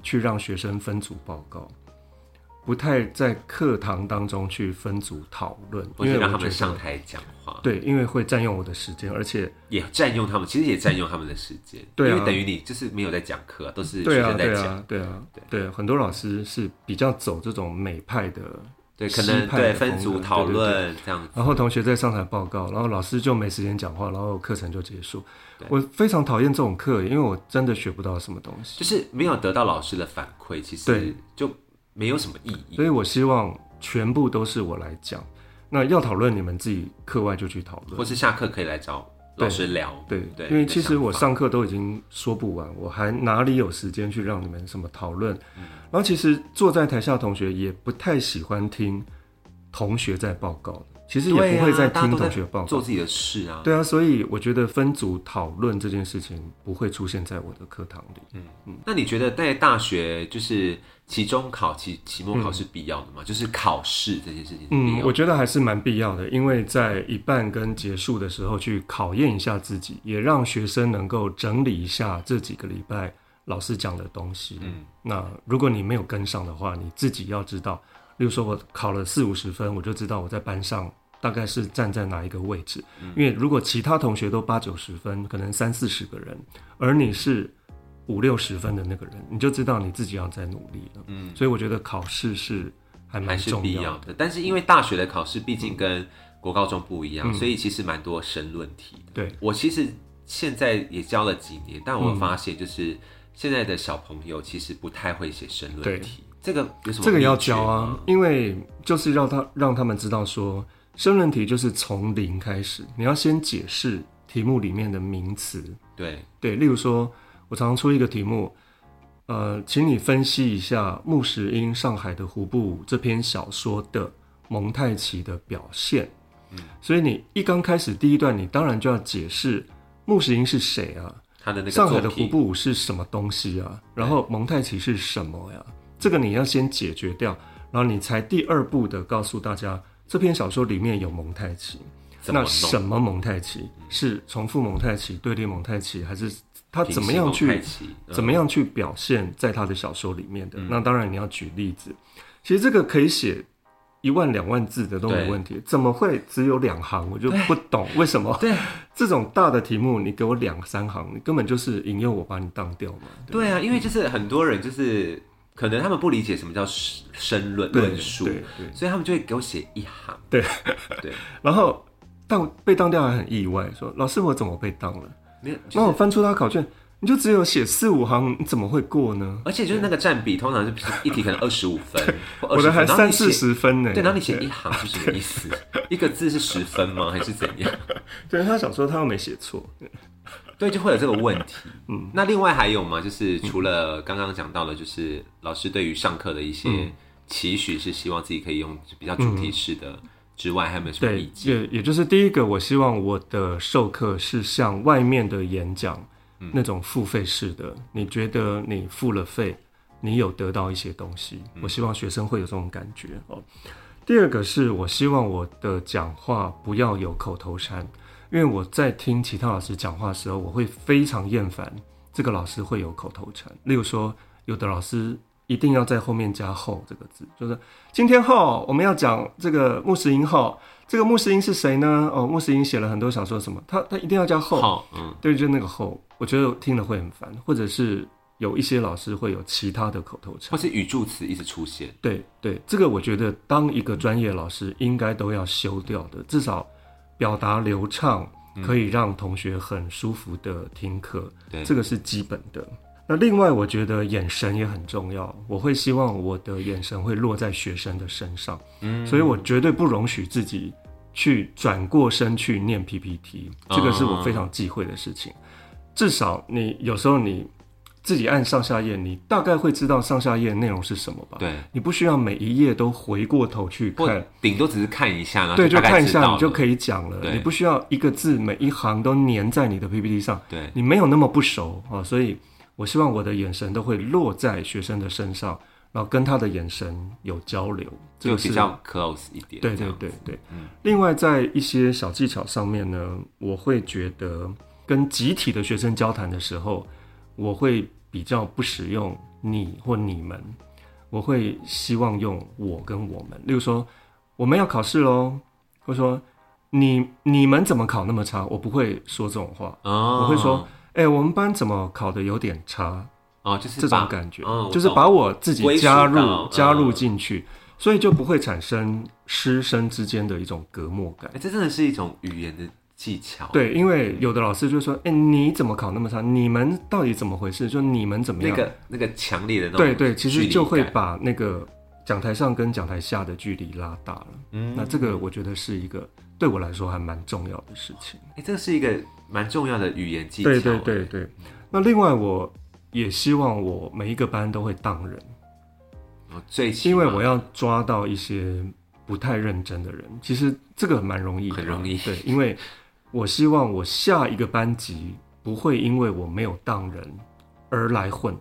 去让学生分组报告，不太在课堂当中去分组讨论，因为让他们上台讲话，对，因为会占用我的时间，而且也占用他们，其实也占用他们的时间。对啊因为等于你就是没有在讲课，都是学生在讲。对啊，对啊，对，很多老师是比较走这种美派的。对，可能对分组讨论这样子。然后同学在上台报告，然后老师就没时间讲话，然后课程就结束。我非常讨厌这种课，因为我真的学不到什么东西。就是没有得到老师的反馈，其实对就没有什么意义。所以我希望全部都是我来讲。那要讨论，你们自己课外就去讨论或。是下课可以来找老师聊。对对因为其实我上课都已经说不完，我还哪里有时间去让你们什么讨论？嗯然后其实坐在台下的同学也不太喜欢听同学在报告的，其实也不会再听同学报告。做自己的事啊。对啊，所以我觉得分组讨论这件事情不会出现在我的课堂里。嗯嗯那你觉得在大学就是期中考、期期末考是必要的吗？就是考试这件事情嗯，我觉得还是蛮必要的，因为在一半跟结束的时候去考验一下自己，也让学生能够整理一下这几个礼拜老师讲的东西。嗯，那如果你没有跟上的话，你自己要知道，例如说我考了四五十分，我就知道我在班上大概是站在哪一个位置。因为如果其他同学都八九十分，可能三四十个人，而你是五六十分的那个人，你就知道你自己要再努力了。嗯，所以我觉得考试是还还蛮是必要的。但是因为大学的考试毕竟跟国高中不一样，所以其实蛮多申论题的。对，我其实现在也教了几年，但我发现就是现在的小朋友其实不太会写申论题。这个有什么？这个要教啊，，因为就是让他让他们知道说，申论题就是从零开始，你要先解释题目里面的名词。对，对，例如说，我常常出一个题目，呃，请你分析一下穆石英《上海的胡布舞》这篇小说的蒙太奇的表现。嗯，所以你一刚开始第一段，你当然就要解释穆石英是谁啊，他的那个上海的胡布舞是什么东西啊？然后蒙太奇是什么呀？这个你要先解决掉，然后你才第二步的告诉大家，这篇小说里面有蒙太奇。那什么蒙太奇？是重复蒙太奇、对立蒙太奇，还是他怎么样去嗯怎么样去表现在他的小说里面的？那当然你要举例子。其实这个可以写一万两万字的都没问题，怎么会只有两行？我就不懂为什么对 这种大的题目你给我两三行，你根本就是引诱我把你当掉嘛？对对啊，因为就是很多人就是可能他们不理解什么叫申论论述。所以他们就会给我写一行。对对，然后当被当掉还很意外，说老师我怎么被当了？没有，那就是我翻出他考卷，你就只有写四五行，你怎么会过呢？而且就是那个占比，通常是一题可能二十五分，我20分的还三四十分呢。对，然后你写一行是什么意思？一个字是十分吗？还是怎样？对他想说他又没写错，对，就会有这个问题。嗯，那另外还有吗？就是除了刚刚讲到的，就是老师对于上课的一些期许，是希望自己可以用比较主题式的之外，还有没有什么意对，见？也也就是第一个，我希望我的授课是像外面的演讲、那种付费式的，你觉得你付了费，你有得到一些东西，我希望学生会有这种感觉哦。第二个是我希望我的讲话不要有口头禅，因为我在听其他老师讲话的时候，我会非常厌烦这个老师会有口头禅，例如说有的老师一定要在后面加“后”这个字，就是今天后我们要讲这个穆斯林后，这个穆斯林是谁呢？哦，穆斯林写了很多小说什么，他他一定要加后，好，嗯，对，就那个后，我觉得听了会很烦，或者是有一些老师会有其他的口头禅或。是语助词一直出现。对对，这个我觉得当一个专业老师应该都要修掉的，至少表达流畅，可以让同学很舒服的听课，对这个是基本的。那另外，我觉得眼神也很重要，我会希望我的眼神会落在学生的身上，嗯，所以我绝对不容许自己去转过身去念 PPT，这个是我非常忌讳的事情。至少你有时候你自己按上下页，你大概会知道上下页内容是什么吧？对，你不需要每一页都回过头去看，顶多只是看一下，然后对，就看一下你就可以讲了。你不需要一个字每一行都粘在你的 PPT 上，对，你没有那么不熟啊，所以我希望我的眼神都会落在学生的身上，然后跟他的眼神有交流，就比较 close 一点。对对对对。另外，在一些小技巧上面呢，我会觉得跟集体的学生交谈的时候，我会比较不使用你或你们，我会希望用我跟我们。例如说，我们要考试喽，或者说你你们怎么考那么差？我不会说这种话，哦，我会说，哎、我们班怎么考的有点差？哦，就是这种感觉，哦就是把我自己加入加入嗯进去，所以就不会产生师生之间的一种隔膜感哎、。这真的是一种语言的技巧。，对，因为有的老师就说：“哎、你怎么考那么差？你们到底怎么回事？就你们怎么样？”那个那个强烈的那种对对，其实就会把那个讲台上跟讲台下的距离拉大了。嗯那这个我觉得是一个对我来说还蛮重要的事情。哎、这是一个蛮重要的语言技巧。对对对对。那另外，我也希望我每一个班都会当人。我，最因为我要抓到一些不太认真的人，其实这个蛮容易的，很容易对，因为我希望我下一个班级不会因为我没有当人而来混，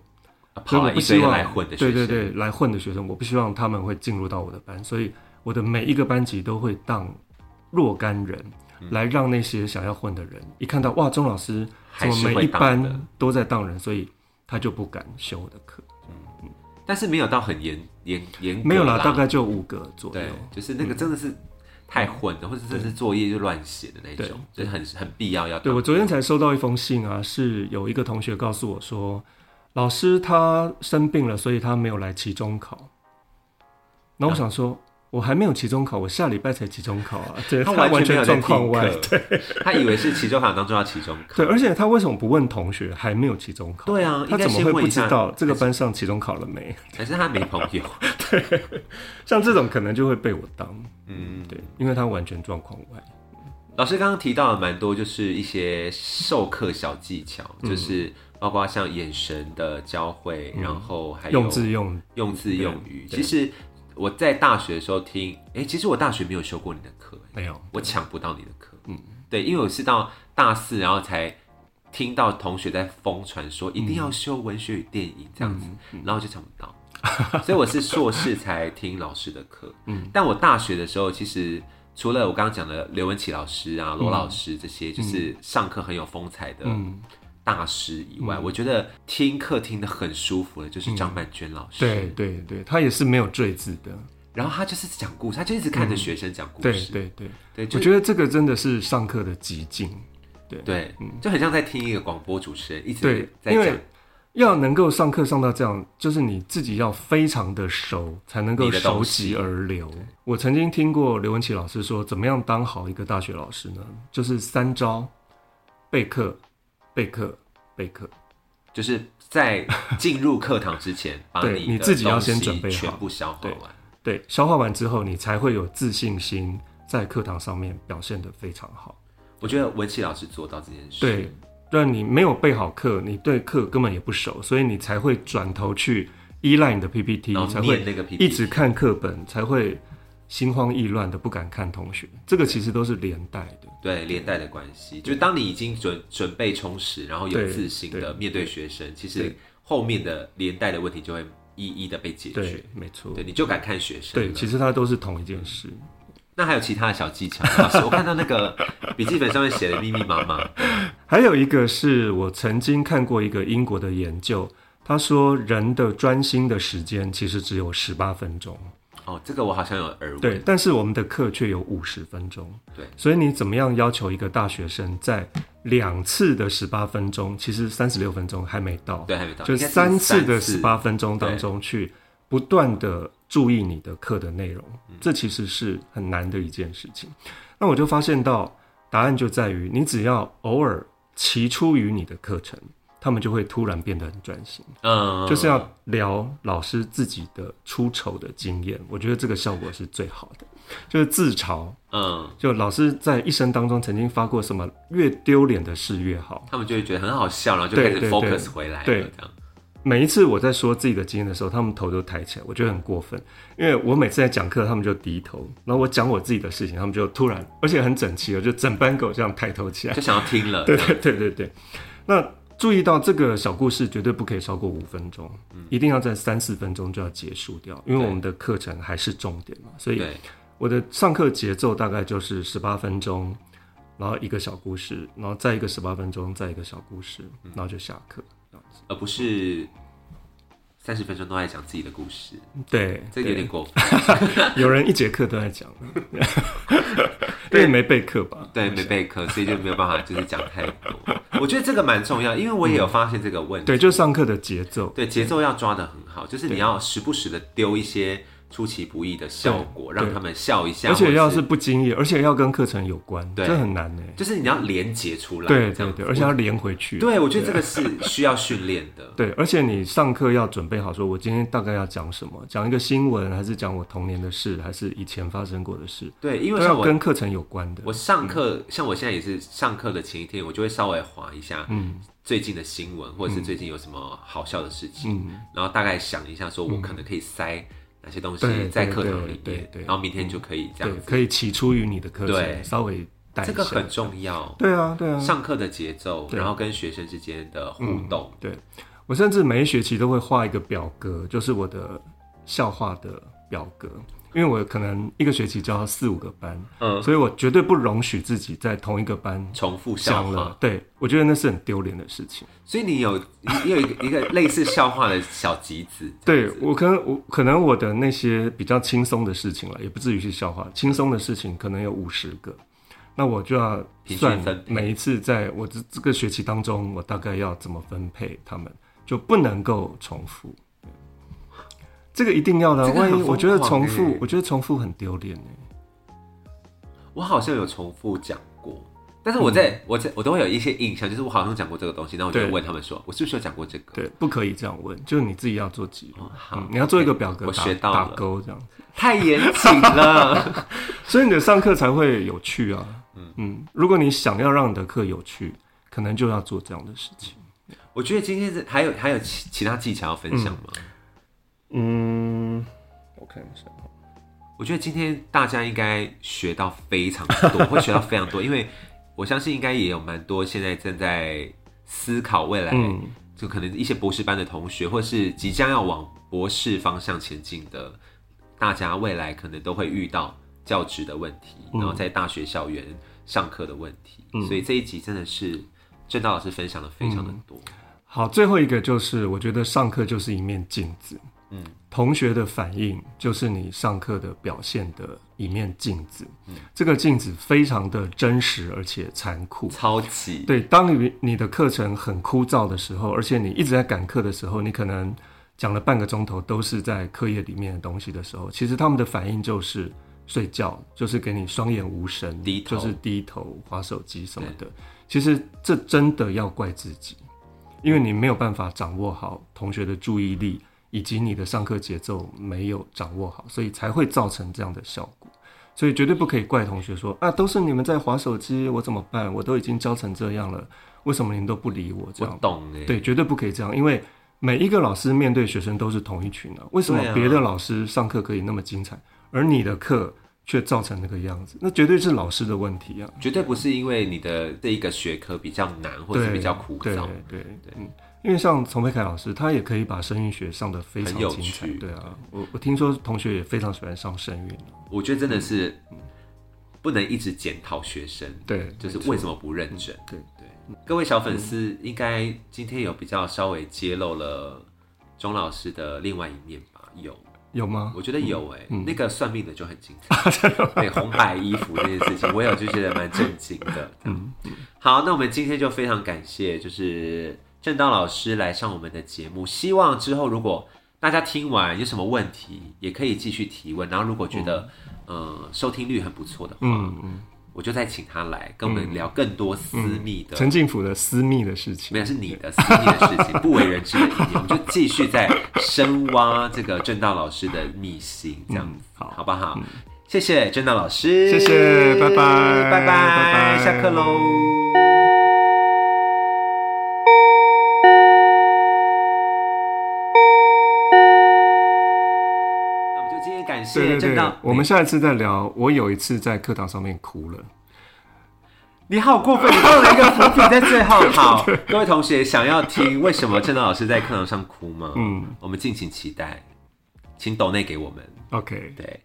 啊所以跑一堆我不希望来混的学生，对对对，来混的学生，我不希望他们会进入到我的班，所以我的每一个班级都会当若干人。嗯来让那些想要混的人一看到哇，钟老师怎么每一班都在当人，所以他就不敢修我的课。但是没有到很严严严格没有啦，啦，大概就五个左右对。，就是那个真的是太混的，或者真的是作业就乱写的那种，就是很很必要要对，我昨天才收到一封信啊，是有一个同学告诉我说，老师他生病了，所以他没有来期中考。那我想说，我还没有期中考，我下礼拜才期中考啊，对他完全没有状况外。课，他以为是期中考当中要期中考，对，而且他为什么不问同学还没有期中考？对啊，他怎么会不知道这个班上期中考了没？还是他没朋友？对像这种可能就会被我当，嗯，对，因为他完全状况外。老师刚刚提到了蛮多，就是一些授课小技巧，嗯就是包括像眼神的交汇，然后还有用字用用字用语。其实我在大学的时候听，哎、其实我大学没有修过你的课，没有，我抢不到你的课。嗯，对，因为我是到大四，然后才听到同学在疯传说一定要修文学与电影这样子，然后就抢不到。所以我是硕士才听老师的课。嗯，但我大学的时候，其实除了我刚刚讲的刘文琪老师啊、罗老师这些，就是上课很有风采的嗯，大师以外，我觉得听课听得很舒服的，就是张曼娟老师。对对对，他也是没有赘字的。然后他就是讲故事，他就一直看着学生讲故对事。对对，对，对我觉得这个真的是上课的极境。对对，就很像在听一个广播主持人一直对，在讲因为。要能够上课上到这样，就是你自己要非常的熟，才能够熟西极而流。我曾经听过刘文琪老师说，怎么样当好一个大学老师呢？就是三招：备课、备课、备课。就是在进入课堂之前，把对你你自己要先准备好全部消化对完。对，消化完之后，你才会有自信心，在课堂上面表现得非常好。我觉得文琪老师做到这件事，对，让你没有备好课，你对课根本也不熟，所以你才会转头去依赖你的 PPT，然后才会念那个 PPT，一直看课本，才会心慌意乱的不敢看同学。这个其实都是连带的。对连带的关系，就是当你已经准准备充实，然后有自信的面对学生，其实后面的连带的问题就会一一的被解决对。，没错。对，你就敢看学生。对，其实它都是同一件事。那还有其他的小技巧？老师，我看到那个 笔记本上面写的密密麻麻。还有一个是我曾经看过一个英国的研究，他说人的专心的时间其实只有十八分钟，哦，这个我好像有耳闻。对，但是我们的课却有五十分钟，对，所以你怎么样要求一个大学生在两次的十八分钟，其实三十六分钟还没到，对，还没到，就三次的次十八分钟当中去不断的注意你的课的内容，这其实是很难的一件事情。那我就发现到答案就在于，你只要偶尔骑出于你的课程，他们就会突然变得很专心，嗯，就是要聊老师自己的出丑的经验，我觉得这个效果是最好的，就是自嘲。嗯，就老师在一生当中曾经发过什么越丢脸的事越好，他们就会觉得很好笑，然后就开始 focus 回来，对这样。每一次我在说自己的经验的时候，他们头都抬起来，我觉得很过分。因为我每次在讲课，他们就低头，然后我讲我自己的事情，他们就突然，而且很整齐我，就整班狗这样抬头起来。就想要听了，对对对对对。那注意到这个小故事绝对不可以超过五分钟，一定要在三四分钟就要结束掉，因为我们的课程还是重点嘛。所以，我的上课节奏大概就是十八分钟，然后一个小故事，然后再一个十八分钟，再一个小故事，然后就下课。而不是三十分钟都在讲自己的故事，对，这个有点过分。有人一节课都在讲，因为没备课吧？对，没备课，所以就没有办法就是讲太多。我觉得这个蛮重要，因为我也有发现这个问题。对，就上课的节奏。对，节奏要抓得很好，就是你要时不时的丢一些出其不意的效果，让他们笑一下，而且要是不经意，而且要跟课程有关，对。这很难呢。就是你要连接出来，这样对对对，而且要连回去。对我觉得这个是需要训练的。对，而且你上课要准备好，说我今天大概要讲什么，讲一个新闻，还是讲我童年的事，还是以前发生过的事，对，因为要跟课程有关的。我上课，像我现在也是上课的前一天，我就会稍微划一下，嗯。最近的新闻，或者是最近有什么好笑的事情，嗯，然后大概想一下，说我可能可以塞哪些东西在课堂里面，对对对然后明天就可以这样，子。可以起初于你的课对程，稍微带。这个很重要。对啊，对啊。上课的节奏，然后跟学生之间的互动，对我甚至每一学期都会画一个表格，就是我的笑话的表格，因为我可能一个学期教四五个班，嗯，所以我绝对不容许自己在同一个班重复笑了。。对我觉得那是很丢脸的事情。所以你有 你有一个一个类似笑话的小集子对我可能我可能我的那些比较轻松的事情了，也不至于是笑话，轻松的事情可能有五十个，那我就要算每一次在我这这个学期当中，我大概要怎么分配他们，就不能够重复。这个一定要的万一我觉得重复欸，我觉得重复很丢脸哎。我好像有重复讲过，但是我在、我在我都会有一些印象，就是我好像讲过这个东西，然后我就问他们说，我是不是有讲过这个？对，不可以这样问，就是你自己要做记录哦，好嗯，你要做一个表格我打学到了打勾这样。太严谨了。所以你的上课才会有趣啊。嗯如果你想要让你的课有趣，可能就要做这样的事情。我觉得今天是还有还有其其他技巧要分享吗？嗯，我看一下，我觉得今天大家应该学到非常多，会学到非常多，因为我相信应该也有蛮多现在正在思考未来，嗯。就可能一些博士班的同学，或是即将要往博士方向前进的大家，未来可能都会遇到教职的问题，然后在大学校园上课的问题，所以这一集真的是郑道老师分享的非常的多。好，最后一个就是，我觉得上课就是一面镜子。嗯，同学的反应就是你上课的表现的一面镜子，嗯。这个镜子非常的真实而且残酷。超级。对，当你你的课程很枯燥的时候，而且你一直在赶课的时候，你可能讲了半个钟头都是在课业里面的东西的时候，其实他们的反应就是睡觉，就是给你双眼无神，就是低头划手机什么的。其实这真的要怪自己，因为你没有办法掌握好同学的注意力，以及你的上课节奏没有掌握好，所以才会造成这样的效果。所以绝对不可以怪同学说啊，都是你们在划手机，我怎么办？我都已经教成这样了，为什么您都不理我？这我样懂哎，对，绝对不可以这样，因为每一个老师面对学生都是同一群啊。为什么别的老师上课可以那么精彩，而你的课却造成那个样子？那绝对是老师的问题啊。绝对不是因为你的这一个学科比较难，或者，比较枯对燥。对对，嗯，因为像丛培凯老师，他也可以把声韵学上的非常有精彩。趣对啊，我我听说同学也非常喜欢上声韵。我觉得真的是不能一直检讨学生，对，就是为什么不认真。对对，各位小粉丝应该今天有比较稍微揭露了钟老师的另外一面吧？有，有吗？我觉得有哎、那个算命的就很精彩，对红白衣服这件事情，我有就觉得蛮震惊的。嗯，好，那我们今天就非常感谢，就是正道老师来上我们的节目，希望之后如果大家听完有什么问题，也可以继续提问，然后如果觉得、呃收听率很不错的话，嗯嗯，我就再请他来跟我们聊更多私密的。陈静甫的私密的事情没。有是你的私密的事情，不为人知的一面，我们就继续在深挖这个正道老师的秘辛，这样子、好好不好？谢谢正道老师，谢谢拜拜拜拜，拜拜下课喽。谢正道，，我们下一次再聊。我有一次在课堂上面哭了，你好过分，你放了一个伏笔在最后。好，各位同学想要听为什么正道老师在课堂上哭吗？嗯我们敬请期待，请抖内给我们。OK，对，